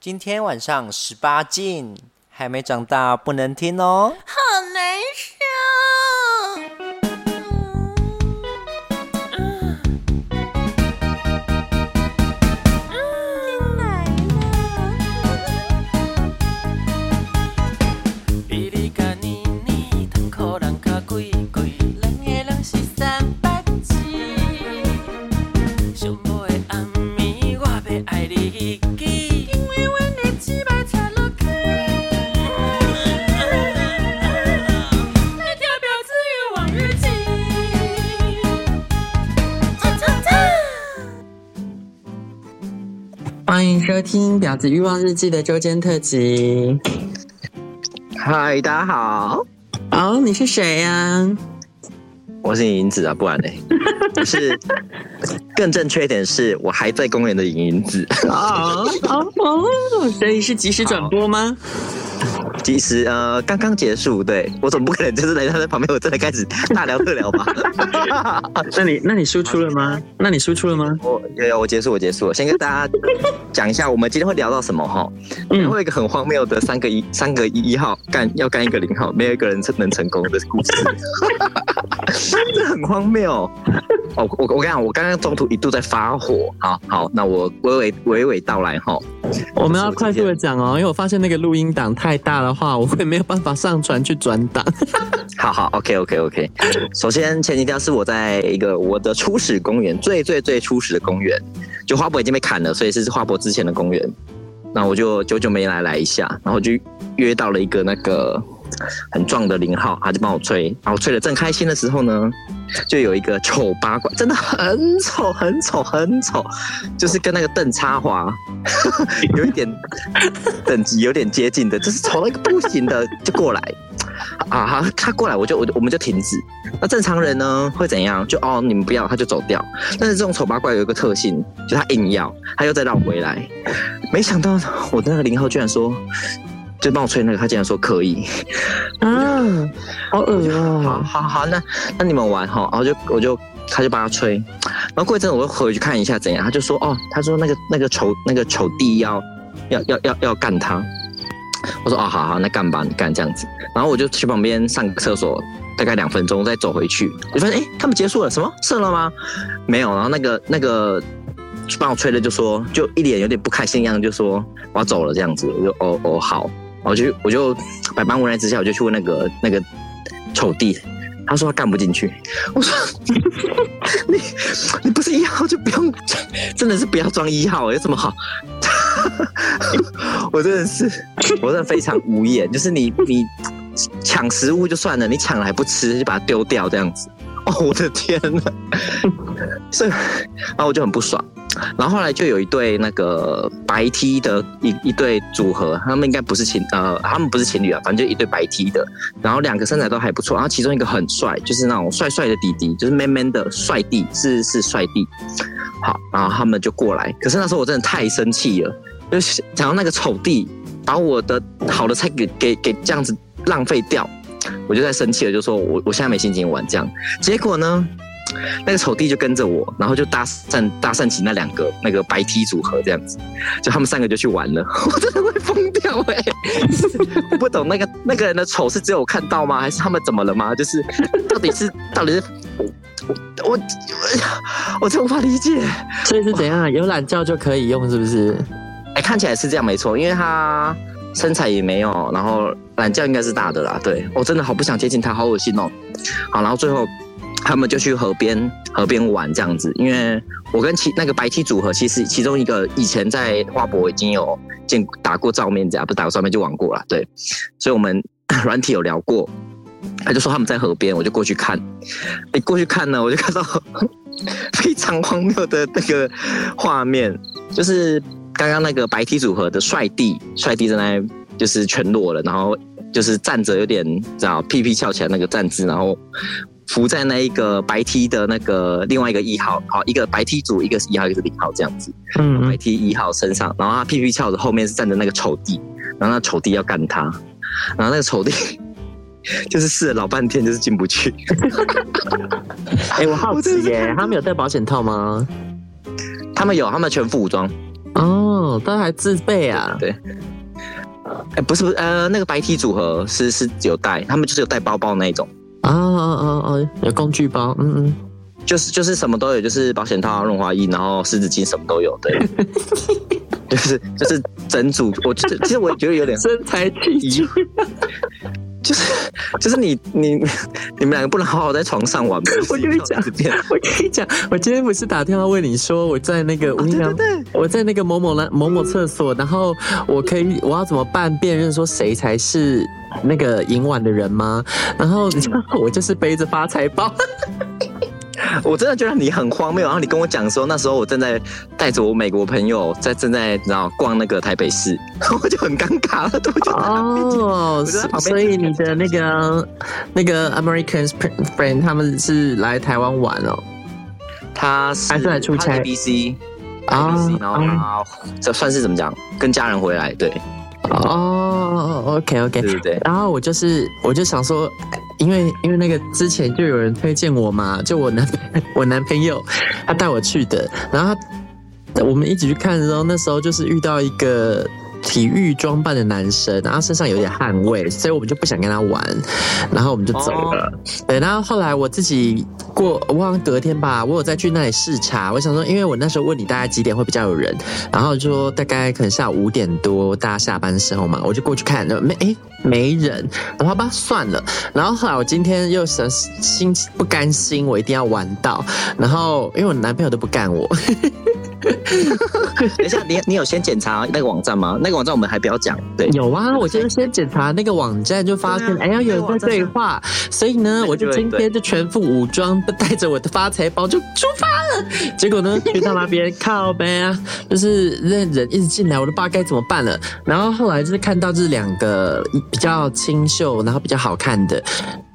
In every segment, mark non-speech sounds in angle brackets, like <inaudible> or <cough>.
今天晚上十八禁，还没长大不能听哦。欢迎收听《婊子欲望日记》的周间特辑。嗨，大家好。哦，你是谁呀、啊？我是淫淫子啊，不然呢？<laughs> 不是，更正确一点是我还在公园的淫淫子。哦哦哦，所以是即时转播吗？其实呃，刚刚结束，对，我总不可能就是在他在旁边，我真的开始大聊特聊吧？<laughs> 那你那你输出了吗？那你输出了吗？我有有，我结束，我结束了。先跟大家讲一下，我们今天会聊到什么哈？嗯，会有一个很荒谬的三个一三个一号干要干一个零号，没有一个人能成功的故事，<laughs> 这很荒谬。哦，我我跟你讲，我刚刚中途一度在发火。好好，那我娓娓娓娓道来哈。我们要快速的讲哦，因为我发现那个录音档太大的话，我会没有办法上传去转档。<laughs> 好好，OK OK OK。首先前提条是我在一个我的初始公园，最最最初始的公园，就花博已经被砍了，所以是花博之前的公园。那我就久久没来来一下，然后就约到了一个那个。很壮的零号，他就帮我吹，然后吹的正开心的时候呢，就有一个丑八怪，真的很丑，很丑，很丑，就是跟那个邓插华 <laughs> 有一点等级有点接近的，就是丑到一个不行的，就过来啊，他过来，我就我就我们就停止。那正常人呢会怎样？就哦，你们不要，他就走掉。但是这种丑八怪有一个特性，就他硬要，他又再绕回来。没想到我的那个零号居然说。就帮我吹那个，他竟然说可以，啊，好恶啊！好好好，那那你们玩哈，然后就我就他就帮他吹，然后过一阵我又回去看一下怎样，他就说哦，他说那个那个丑那个丑弟要要要要要干他，我说哦，好好，那干吧，你干这样子，然后我就去旁边上个厕所，大概两分钟再走回去，我发现哎，他们结束了，什么？射了吗？没有，然后那个那个帮我吹的就说，就一脸有点不开心一样，就说我要走了这样子，我就哦哦好。我就我就百般无奈之下，我就去问那个那个丑弟，他说他干不进去。我说 <laughs> 你你不是一号就不用，真的是不要装一号，有什么好？<laughs> 我真的是，我真的非常无言。就是你你抢食物就算了，你抢了还不吃，就把它丢掉这样子。哦，我的天呐，<laughs> 所以然后我就很不爽。然后后来就有一对那个白 T 的一一对组合，他们应该不是情呃，他们不是情侣啊，反正就一对白 T 的。然后两个身材都还不错，然后其中一个很帅，就是那种帅帅的弟弟，就是 man man 的帅弟，是是帅弟。好，然后他们就过来，可是那时候我真的太生气了，就是想到那个丑弟把我的好的菜给给给这样子浪费掉，我就在生气了，就说我我现在没心情玩这样。结果呢？那个丑弟就跟着我，然后就搭讪搭讪起那两个那个白 T 组合这样子，就他们三个就去玩了，<laughs> 我真的会疯掉哎、欸！我 <laughs> 不懂那个那个人的丑是只有我看到吗？还是他们怎么了吗？就是到底是到底是我我我，我真无法理解。所以是怎样？有懒觉就可以用是不是？哎、欸，看起来是这样没错，因为他身材也没有，然后懒觉应该是大的啦。对，我真的好不想接近他，好恶心哦。好，然后最后。他们就去河边河边玩这样子，因为我跟其那个白 T 组合，其实其中一个以前在花博已经有见打过照面，这样不打过照面就玩过了，对，所以我们软体有聊过。他就说他们在河边，我就过去看。你过去看呢，我就看到非常荒谬的那个画面，就是刚刚那个白 T 组合的帅弟，帅弟在那就是全裸了，然后就是站着有点知道屁屁翘起来那个站姿，然后。伏在那一个白 T 的那个另外一个一号，好，一个白 T 组，一个是一号，一个是零号这样子。嗯，白 T 一号身上，然后他屁屁翘着，后面是站着那个丑弟，然后那丑弟要干他，然后那个丑弟 <laughs> 就是试了老半天，就是进不去。<laughs> 哎、欸，我好奇耶，他们有戴保险套吗？他们有，他们全副武装。哦，都还自备啊？对。哎，不是不是，呃，那个白 T 组合是是有带，他们就是有带包包那一种。哦哦哦哦，有工具包，嗯嗯，就是就是什么都有，就是保险套、润滑液，然后湿纸巾什么都有，对。<laughs> 就是就是整组，我其实我也觉得有点身材体育。就是 <laughs> 就是你你 <laughs> 你们两个不能好好在床上玩吗？我跟你讲，我跟你讲，我今天不是打电话问你说我在那个我跟你讲，我在那个某某某某厕所，然后我可以我要怎么办辨认说谁才是那个银碗的人吗？然后你知道 <laughs> 我就是背着发财包。<laughs> 我真的觉得你很荒谬，然后你跟我讲说那时候我正在带着我美国朋友在正在然后逛那个台北市，<laughs> 我就很尴尬了，对不对？哦，所以你的那个那个 American friend 他们是来台湾玩哦，他是还是来出差？ABC 啊然后他这算是怎么讲？跟家人回来，对。哦，OK OK，对对对。然后我就是我就想说。因为因为那个之前就有人推荐我嘛，就我男 <laughs> 我男朋友他带我去的，然后他我们一起去看的时候，那时候就是遇到一个体育装扮的男生，然后身上有点汗味，所以我们就不想跟他玩，然后我们就走了。Oh. 对，然后后来我自己过，我好像隔天吧，我有再去那里视察。我想说，因为我那时候问你大概几点会比较有人，然后就说大概可能下午五点多大家下班的时候嘛，我就过去看，没哎没人，然后吧算了。然后后来我今天又想心不甘心，我一定要玩到，然后因为我男朋友都不干我。<laughs> <laughs> 等一下，你你有先检查那个网站吗？那个网站我们还不要讲。对，有啊，我就是先检查那个网站，就发现哎呀，有人在对话，所以呢，我就今天就全副武装，带着我的发财包就出发了。结果呢，<laughs> 去到那边靠呗啊，就是那人一直进来，我都不知道该怎么办了。然后后来就是看到这两个比较清秀，然后比较好看的，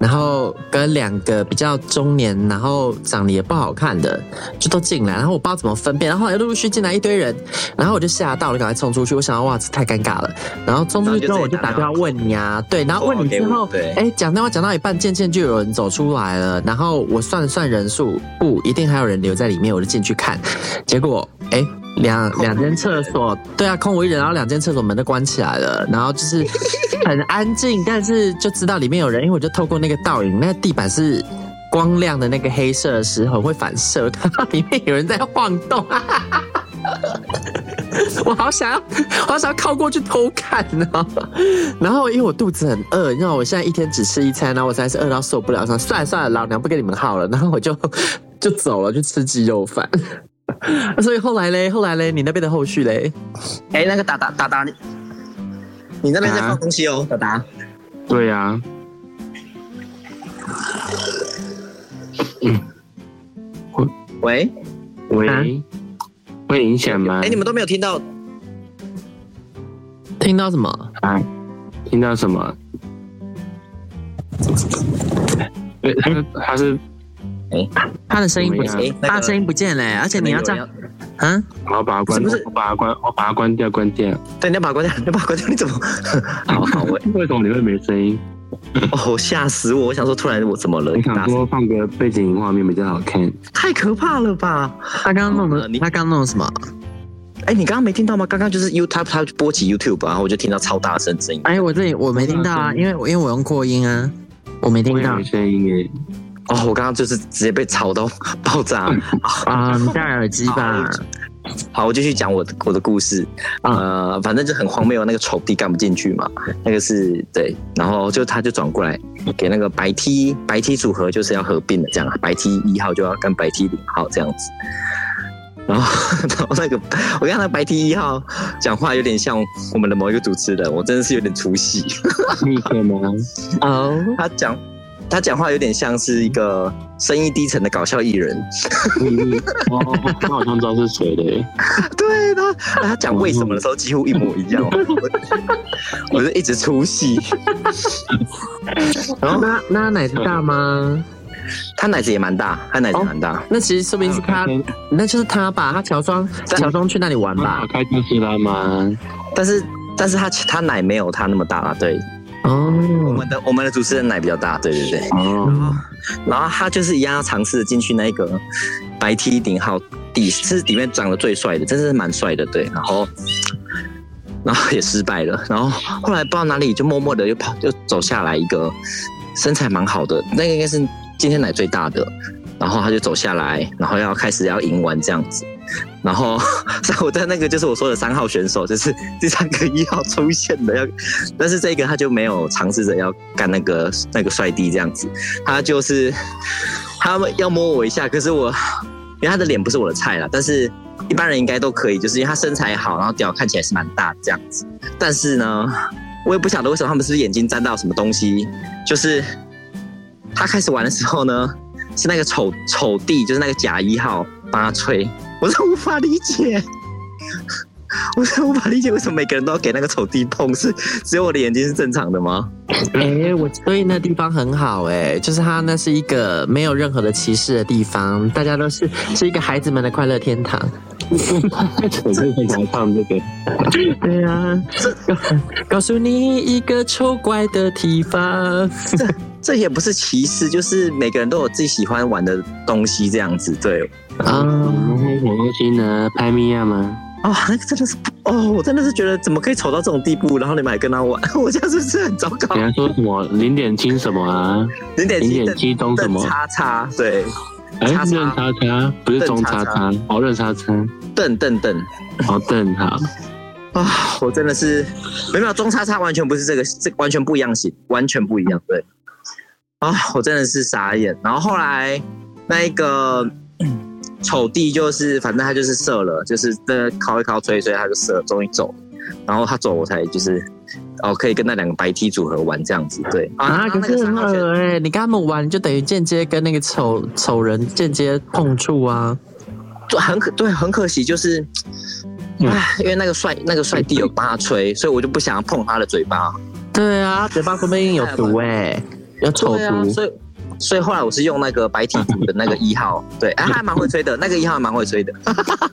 然后跟两个比较中年，然后长得也不好看的，就都进来。然后我不知道怎么分辨，然后后来陆陆续续进来一堆人，然后我就吓到了，赶快冲出去。我想到哇，这太尴尬了。然后冲出去之后，我就打电话问你啊，对，然后问你之后，哎，讲电话讲到一半，渐渐就有人走出来了。然后我算了算人数，不一定还有人留在里面，我就进去看。结果，哎，两两间厕所，对啊，空无一人。然后两间厕所门都关起来了，然后就是 <laughs> 很安静，但是就知道里面有人，因为我就透过那个倒影，那个地板是。光亮的那个黑色的时候会反射，看到里面有人在晃动，<laughs> 我好想要，我好想要靠过去偷看呢。然后因为我肚子很饿，你知道我现在一天只吃一餐，然后我实在是饿到受不了，说算了算了，老娘不跟你们耗了，然后我就就走了，去吃鸡肉饭。<laughs> 所以后来嘞，后来嘞，你那边的后续嘞？哎，那个达达达达，你你那边在放东西哦，达达。对呀。嗯，喂，喂，啊、会影响吗？哎，你们都没有听到？听到什么？啊？听到什么？对，他是他是，哎，他的声音不见，他的声音不见了，而且你要这样，啊？我把它关，是是我把它关，我把它关掉，关掉。对，你要把它关掉，你要把它关掉，你怎么？好 <laughs> 好，<laughs> 为为什么你会没声音？哦，吓死我！我想说，突然我怎么了？你想说放个背景画面比较好看？太可怕了吧！他刚刚弄的，你他刚刚弄的什么？哎，你刚刚没听到吗？刚刚就是 YouTube，他他播起 YouTube，然后我就听到超大声声音。哎，我这里我没听到啊，因为因为我用扩音啊，我没听到声音耶。哦，我刚刚就是直接被吵到 <laughs> 爆炸啊！你戴耳机吧。好，我继续讲我的我的故事。呃，反正就很荒谬，那个丑弟干不进去嘛。那个是对，然后就他就转过来给那个白 T 白 T 组合就是要合并的这样，白 T 一号就要跟白 T 零号这样子。然后，<laughs> 然后那个我看那白 T 一号讲话有点像我们的某一个主持人，我真的是有点出戏。你可能哦，<laughs> 他讲。他讲话有点像是一个声音低沉的搞笑艺人，哦，他好像知道是谁的。对他，他讲为什么的时候几乎一模一样，我就一直出戏。然后那那他奶子大吗？他奶子也蛮大，他奶子蛮大。那其实说不定是他，那就是他吧？他乔装乔装去那里玩吧？开特斯拉吗？但是但是他他奶没有他那么大啊，对。哦，我们的我们的主持人奶比较大，对对对。哦，然后然后他就是一样要尝试进去那个白 T 顶号底，是里面长得最帅的，真的是蛮帅的，对。然后，然后也失败了。然后后来不知道哪里就默默的又跑，又走下来一个身材蛮好的，那个应该是今天奶最大的。然后他就走下来，然后要开始要赢完这样子。然后我在那个就是我说的三号选手，就是第三个一号出现的要，但是这个他就没有尝试着要干那个那个帅弟这样子，他就是他们要摸我一下，可是我因为他的脸不是我的菜啦，但是一般人应该都可以，就是因为他身材好，然后屌看起来是蛮大的这样子，但是呢，我也不晓得为什么他们是不是眼睛沾到什么东西，就是他开始玩的时候呢，是那个丑丑弟，就是那个假一号帮他吹。我是无法理解，<laughs> 我是无法理解为什么每个人都要给那个丑地碰，是只有我的眼睛是正常的吗？哎、欸，我所以那地方很好哎、欸，就是它那是一个没有任何的歧视的地方，大家都是是一个孩子们的快乐天堂。我是很想唱这个。对啊，告诉你一个丑怪的地方。这这也不是歧视，就是每个人都有自己喜欢玩的东西，这样子对。啊，那种东西呢？拍米亚吗？哦，那个真的是哦，我真的是觉得怎么可以丑到这种地步，然后你们还跟他玩，<laughs> 我这样是不是很糟糕？人家说什么零点七什么啊？零点七零点七中什么？叉叉对，哎，任叉叉不是中叉叉，哦，任叉叉，邓邓邓，哦邓好啊，我真的是没有中叉叉，完全不是这个，这完全不一样型，完全不一样，对。啊，我真的是傻眼。然后后来那一个。丑弟就是，反正他就是射了，就是那敲一敲吹，一吹他就射了，终于走。然后他走，我才就是哦，可以跟那两个白 T 组合玩这样子。对啊，可是很恶哎，你跟他们玩，就等于间接跟那个丑丑人间接碰触啊，就很可对，很可惜，就是唉，因为那个帅那个帅弟有帮他吹，所以我就不想要碰他的嘴巴。对啊，嘴巴说不定有毒哎，有丑毒，所以。所以后来我是用那个白体组的那个一号，<laughs> 对，哎，还蛮会吹的，那个一号还蛮会吹的。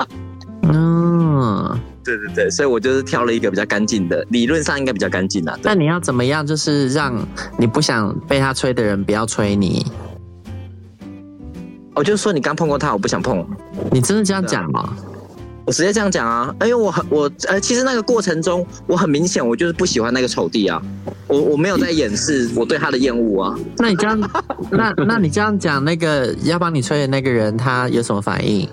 <laughs> 嗯，<laughs> 对对对，所以我就是挑了一个比较干净的，理论上应该比较干净的。那你要怎么样，就是让你不想被他吹的人不要吹你？我就是说你刚碰过他，我不想碰。你真的这样讲吗？我直接这样讲啊，因为我很我呃，其实那个过程中，我很明显，我就是不喜欢那个丑弟啊，我我没有在掩饰我对他的厌恶啊。那你这样，<laughs> 那那你这样讲，那个要帮你吹的那个人，他有什么反应？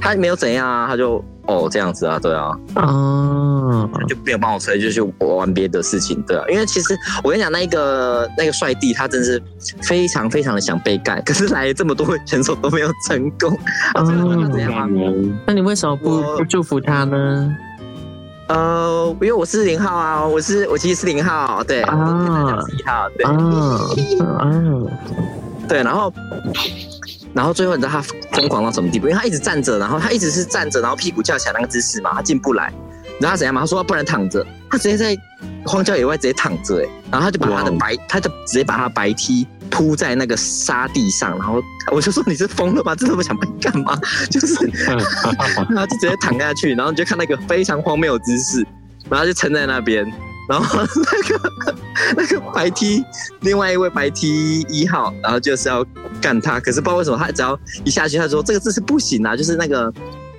他没有怎样啊，他就。哦，这样子啊，对啊，哦，就没有帮我吹，就去玩别的事情，对啊，因为其实我跟你讲，那个那个帅弟他真是非常非常的想被干，<laughs> 可是来了这么多选手都没有成功，啊，怎样？那你为什么不不祝福他呢？呃，因为我是零号啊，我是我其实是零号，对，啊，一号，对，啊，对，然后。然后最后你知道他疯狂到什么地步？因为他一直站着，然后他一直是站着，然后屁股翘起来那个姿势嘛，他进不来。你知道他怎样吗？他说他不能躺着，他直接在荒郊野外直接躺着，哎，然后他就把他的白，他就直接把他白 T 铺在那个沙地上，然后我就说你是疯了吧？这么想被干嘛？<laughs> 就是，<laughs> 然后就直接躺下去，然后你就看那个非常荒谬的姿势，然后就撑在那边。然后那 <laughs> 个那个白 T，另外一位白 T 一号，然后就是要干他，可是不知道为什么他只要一下去，他说这个姿势不行啊，就是那个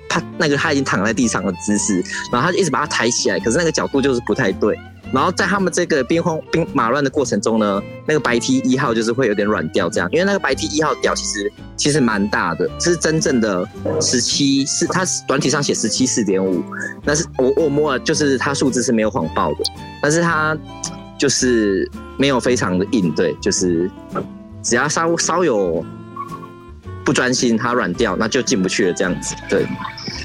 他那个他已经躺在地上的姿势，然后他就一直把他抬起来，可是那个角度就是不太对。然后在他们这个兵荒兵马乱的过程中呢，那个白 T 一号就是会有点软掉这样，因为那个白 T 一号屌其实其实蛮大的，是真正的十七是它短体上写十七四点五，但是我我摸了就是它数字是没有谎报的，但是它就是没有非常的硬，对，就是只要稍稍有不专心，它软掉那就进不去了这样子，对，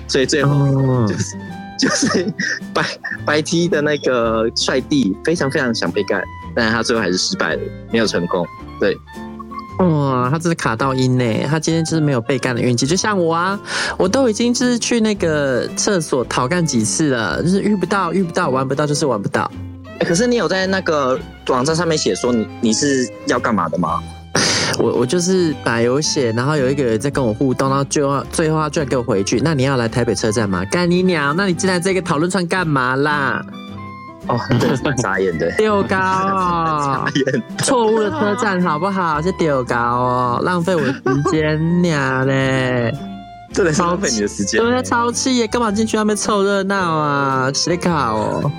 所以最后就是。就是白白 T 的那个帅弟，非常非常想被干，但是他最后还是失败了，没有成功。对，哇，他真是卡到音呢，他今天就是没有被干的运气。就像我啊，我都已经就是去那个厕所讨干几次了，就是遇不到，遇不到，玩不到，就是玩不到。欸，可是你有在那个网站上面写说你你是要干嘛的吗？<laughs> 我我就是打有写，然后有一个人在跟我互动，然后最后最后他居然给我回去。那你要来台北车站吗？干你娘！那你进来这个讨论串干嘛啦？哦，对，<laughs> 傻眼的，丢高错误的车站好不好？是丢高哦，浪费我的时间娘嘞。真的是浪费你的时间。对啊，超气耶！干嘛进去那边凑热闹啊？谁搞哦？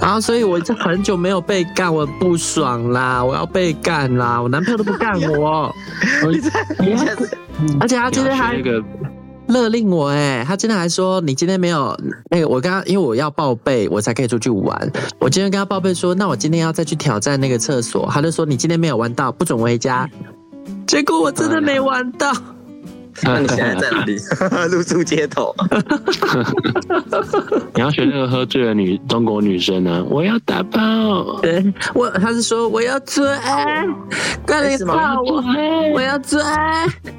然后，所以我就很久没有被干，我不爽啦！我要被干啦！我男朋友都不干我。<laughs> 而且他今天还那个勒令我哎，他今天还说你今天没有那个，我刚刚因为我要报备，我才可以出去玩。我今天跟他报备说，那我今天要再去挑战那个厕所，他就说你今天没有玩到，不准回家。<laughs> 结果我真的没玩到。<laughs> 那你现在在哪里？<laughs> 露宿街头。<laughs> 你要学那个喝醉的女中国女生呢？我要打炮。对，我他是说我要追，快点操我！我要追，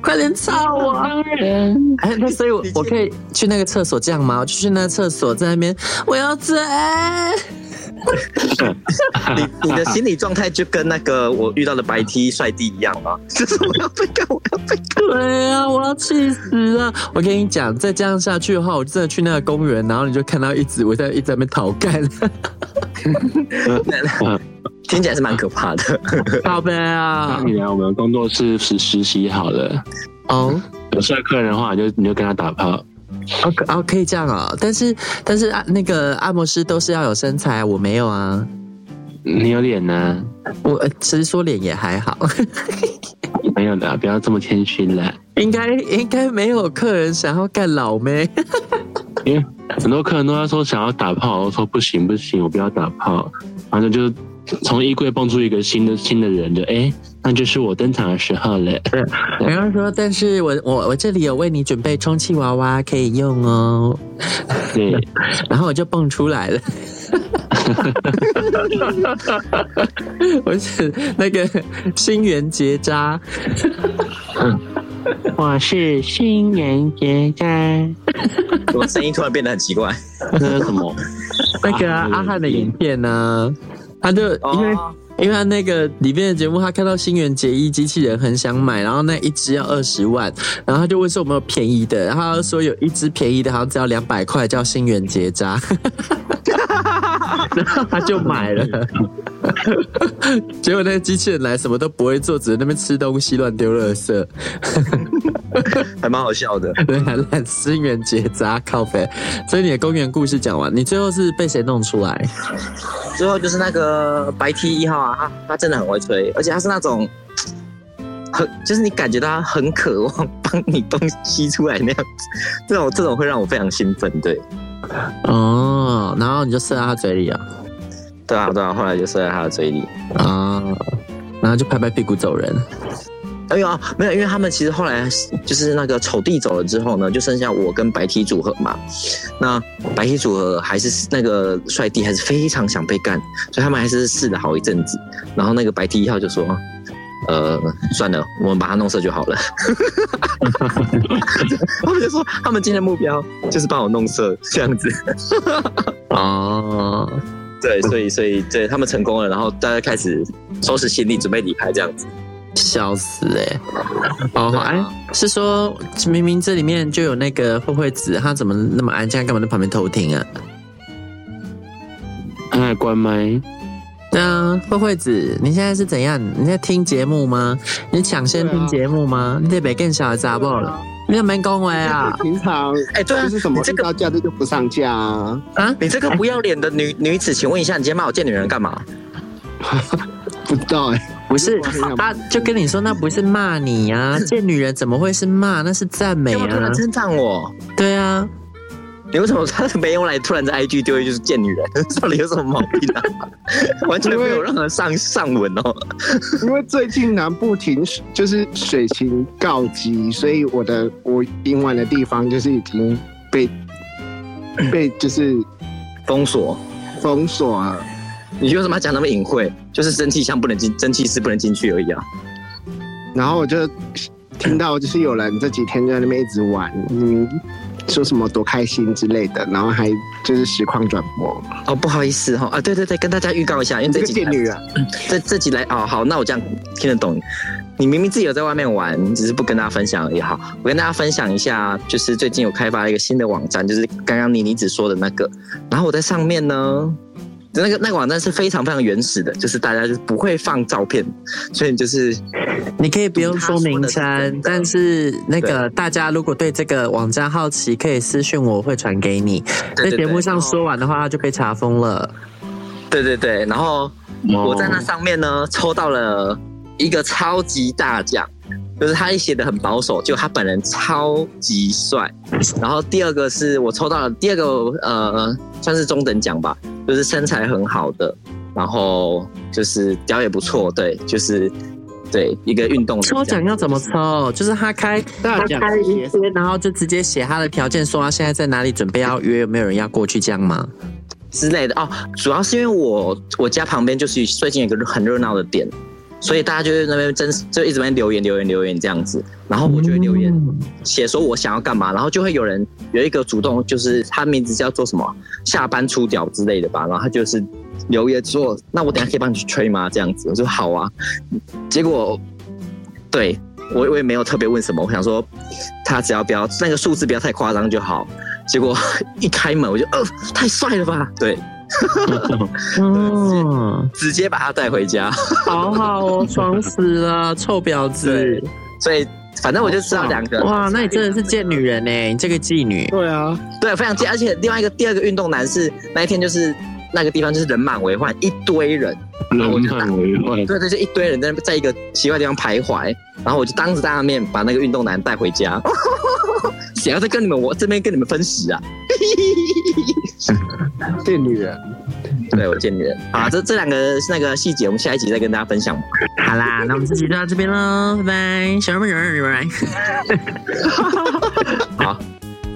快点操我！哎，那所以我我可以去那个厕所这样吗？我就去那个厕所在那边，我要追。你你的心理状态就跟那个我遇到的白 T 帅弟一样吗？就是我要被干，我要被干。对啊，我要气死了！我跟你讲，再这样下去的话，我真的去那个公园，然后你就看到一直我在一直在那边讨干。<laughs> 听起来是蛮可怕的。宝贝啊，那你来我们工作室实实习好了。哦，有帅客人的话，你就你就跟他打炮。哦，哦，可以这样哦，但是但是啊，那个按摩师都是要有身材，我没有啊。你有脸呢、啊？我其实说脸也还好。没有的，不要这么谦虚了。应该应该没有客人想要干老妹。因为很多客人都在说想要打炮，我说不行不行，我不要打炮，反正就。从衣柜蹦出一个新的新的人，就哎，那就是我登场的时候了。然后说，但是我我我这里有为你准备充气娃娃可以用哦。对，<laughs> 然后我就蹦出来了。我是那个新垣结扎。我是新垣结扎。我声音突然变得很奇怪。那是什么？那个阿汉的影片呢？他就因为、哦、因为他那个里面的节目，他看到新垣结衣机器人很想买，然后那一只要二十万，然后他就问说有没有便宜的，然后他说有一只便宜的，好像只要两百块，叫新垣结扎，<laughs> 然后他就买了，结果那个机器人来什么都不会做，只在那边吃东西乱丢垃圾。还蛮好笑的，<laughs> 对，还烂新垣结扎靠北。所以你的公园故事讲完，你最后是被谁弄出来？最后就是那个白 T 一号啊，他他真的很会吹，而且他是那种很，就是你感觉到他很渴望帮你东西出来那样子，这种这种会让我非常兴奋，对。哦，然后你就射在他嘴里啊？对啊，对啊，后来就射在他的嘴里啊，然后就拍拍屁股走人。哎呦，没有，因为他们其实后来就是那个丑弟走了之后呢，就剩下我跟白 T 组合嘛。那白 T 组合还是那个帅弟还是非常想被干，所以他们还是试了好一阵子。然后那个白 T 一号就说：“呃，算了，我们把它弄色就好了。<laughs> ”他们就说他们今天的目标就是帮我弄色这样子。哦，对，所以所以对他们成功了，然后大家开始收拾行李准备离开这样子。笑死哎、欸！哦，哎，是说明明这里面就有那个慧慧子，她怎么那么安静，干嘛在旁边偷听啊？他还关麦？对啊，慧慧子，你现在是怎样？你在听节目吗？你抢先听节目吗？啊、你得别更小的杂报了。你有没恭维啊？平常哎，对啊，是什么？这个假日就不上架啊？啊，你这个不要脸的女女子，请问一下，你今天骂我贱女人干嘛？<laughs> 不知道哎、欸，不是，他就跟你说那不是骂你呀、啊，<laughs> 贱女人怎么会是骂？那是赞美啊！<laughs> 称赞我？对啊，你为什么他没用来突然在 IG 丢一句就是贱女人？<laughs> 到底有什么毛病啊？<laughs> 完全没有任何上上文哦。因为最近南部停就是水情告急，所以我的我营玩的地方就是已经被 <coughs> 被就是封锁封锁啊。你为什么要讲那么隐晦？就是蒸汽箱不能进，蒸汽室不能进去而已啊。然后我就听到，就是有人这几天就在那边一直玩，嗯，说什么多开心之类的，然后还就是实况转播。哦，不好意思哈，啊，对对对，跟大家预告一下，因为这几女啊，<laughs> 这这几来哦，好，那我这样听得懂。你明明自己有在外面玩，你只是不跟大家分享而已。好，我跟大家分享一下，就是最近有开发一个新的网站，就是刚刚妮妮子说的那个。然后我在上面呢。就那个那个网站是非常非常原始的，就是大家就是不会放照片，所以就是你可以不用说名称，但是那个大家如果对这个网站好奇，可以私信我，我会传给你。在节目上说完的话，他就被查封了。对对对，然后我在那上面呢抽到了一个超级大奖。就是他写的很保守，就他本人超级帅。然后第二个是我抽到了第二个呃，算是中等奖吧，就是身材很好的，然后就是脚也不错，对，就是对一个运动。抽奖要怎么抽？就是他开大奖他开一些，然后就直接写他的条件，说他现在在哪里准备要约，有没有人要过去这样吗？之类的哦。主要是因为我我家旁边就是最近有一个很热闹的店。所以大家就在那边真就一直在留言留言留言这样子，然后我就会留言写说我想要干嘛，然后就会有人有一个主动，就是他名字叫做什么下班出屌之类的吧，然后他就是留言说，那我等下可以帮你去吹吗？这样子，我说好啊。结果对我我也没有特别问什么，我想说他只要不要那个数字不要太夸张就好。结果一开门我就呃太帅了吧，对。<laughs> 哦，直接把他带回家，<laughs> 好好哦，爽死了，<laughs> 臭婊子！所以反正我就知道两个。哇，那你真的是贱女人呢，你这个妓女。对啊，对，非常贱。而且另外一个第二个运动男是那一天就是那个地方就是人满为患，一堆人，人满为患。对对，就一堆人在在一个奇怪地方徘徊，然后我就当着大家面把那个运动男带回家。谁要再跟你们我这边跟你们分析啊？<laughs> 贱女人，对我贱女人。好，这这两个那个细节，我们下一集再跟大家分享。好啦，那我们这集就到这边喽，拜拜，小人们，拜拜。<laughs>